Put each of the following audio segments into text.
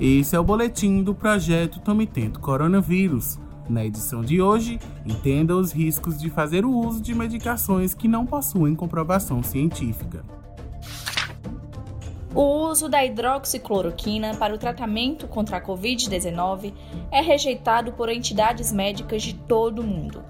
Esse é o boletim do projeto Tome Tento Coronavírus. Na edição de hoje, entenda os riscos de fazer o uso de medicações que não possuem comprovação científica. O uso da hidroxicloroquina para o tratamento contra a Covid-19 é rejeitado por entidades médicas de todo o mundo.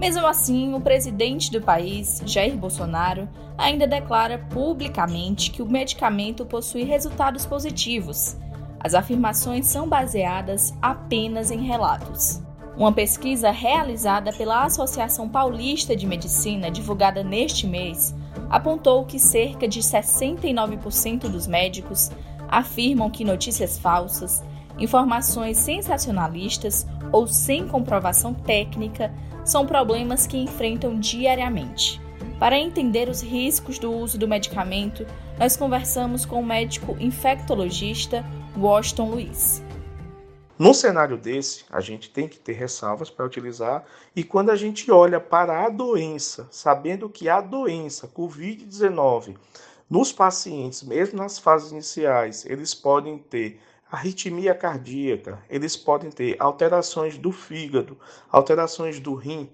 Mesmo assim, o presidente do país, Jair Bolsonaro, ainda declara publicamente que o medicamento possui resultados positivos. As afirmações são baseadas apenas em relatos. Uma pesquisa realizada pela Associação Paulista de Medicina, divulgada neste mês, apontou que cerca de 69% dos médicos afirmam que notícias falsas, informações sensacionalistas ou sem comprovação técnica são problemas que enfrentam diariamente. Para entender os riscos do uso do medicamento, nós conversamos com o médico infectologista Washington Luiz. Num cenário desse, a gente tem que ter ressalvas para utilizar, e quando a gente olha para a doença, sabendo que a doença COVID-19, nos pacientes, mesmo nas fases iniciais, eles podem ter arritmia cardíaca, eles podem ter alterações do fígado, alterações do rim,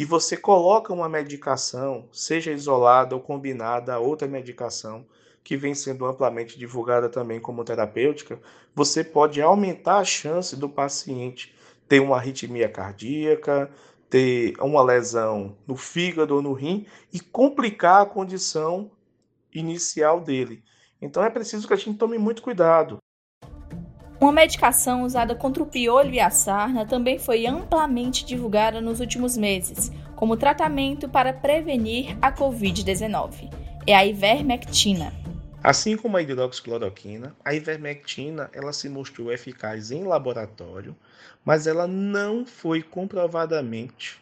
e você coloca uma medicação, seja isolada ou combinada a outra medicação, que vem sendo amplamente divulgada também como terapêutica, você pode aumentar a chance do paciente ter uma arritmia cardíaca, ter uma lesão no fígado ou no rim e complicar a condição inicial dele. Então é preciso que a gente tome muito cuidado. Uma medicação usada contra o piolho e a sarna também foi amplamente divulgada nos últimos meses como tratamento para prevenir a Covid-19. É a ivermectina. Assim como a hidroxicloroquina, a ivermectina ela se mostrou eficaz em laboratório, mas ela não foi comprovadamente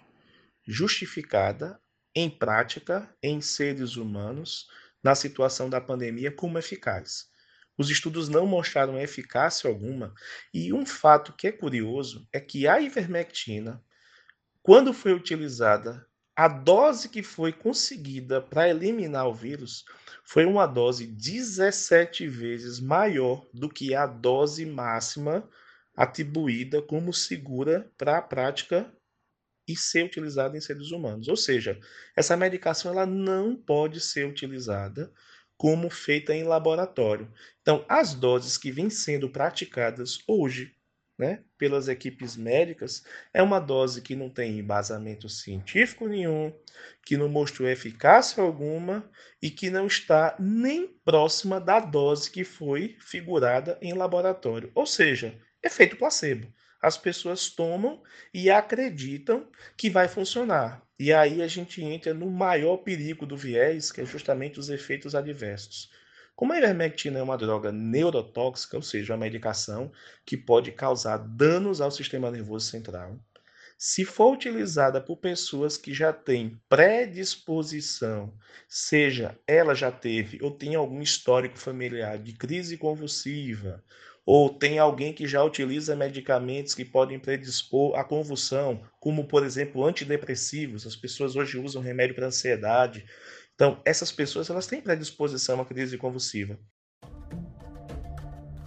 justificada em prática em seres humanos na situação da pandemia como eficaz. Os estudos não mostraram eficácia alguma, e um fato que é curioso é que a ivermectina, quando foi utilizada a dose que foi conseguida para eliminar o vírus foi uma dose 17 vezes maior do que a dose máxima atribuída como segura para a prática e ser utilizada em seres humanos. Ou seja, essa medicação ela não pode ser utilizada como feita em laboratório. Então, as doses que vêm sendo praticadas hoje né, pelas equipes médicas, é uma dose que não tem embasamento científico nenhum, que não mostrou eficácia alguma e que não está nem próxima da dose que foi figurada em laboratório. Ou seja, efeito placebo. As pessoas tomam e acreditam que vai funcionar. E aí a gente entra no maior perigo do viés, que é justamente os efeitos adversos. Como a ivermectina é uma droga neurotóxica, ou seja, uma medicação que pode causar danos ao sistema nervoso central, se for utilizada por pessoas que já têm predisposição, seja ela já teve ou tem algum histórico familiar de crise convulsiva, ou tem alguém que já utiliza medicamentos que podem predispor à convulsão, como por exemplo antidepressivos, as pessoas hoje usam remédio para ansiedade, então, essas pessoas elas têm predisposição à crise convulsiva.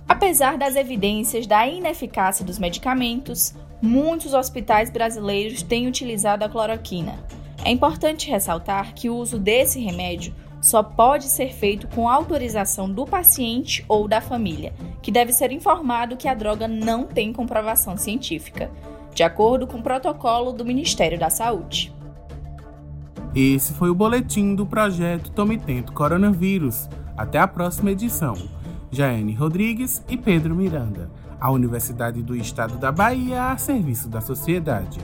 Apesar das evidências da ineficácia dos medicamentos, muitos hospitais brasileiros têm utilizado a cloroquina. É importante ressaltar que o uso desse remédio só pode ser feito com autorização do paciente ou da família, que deve ser informado que a droga não tem comprovação científica, de acordo com o protocolo do Ministério da Saúde. Esse foi o boletim do projeto Tome Tento Coronavírus. Até a próxima edição. Jaene Rodrigues e Pedro Miranda. A Universidade do Estado da Bahia a serviço da sociedade.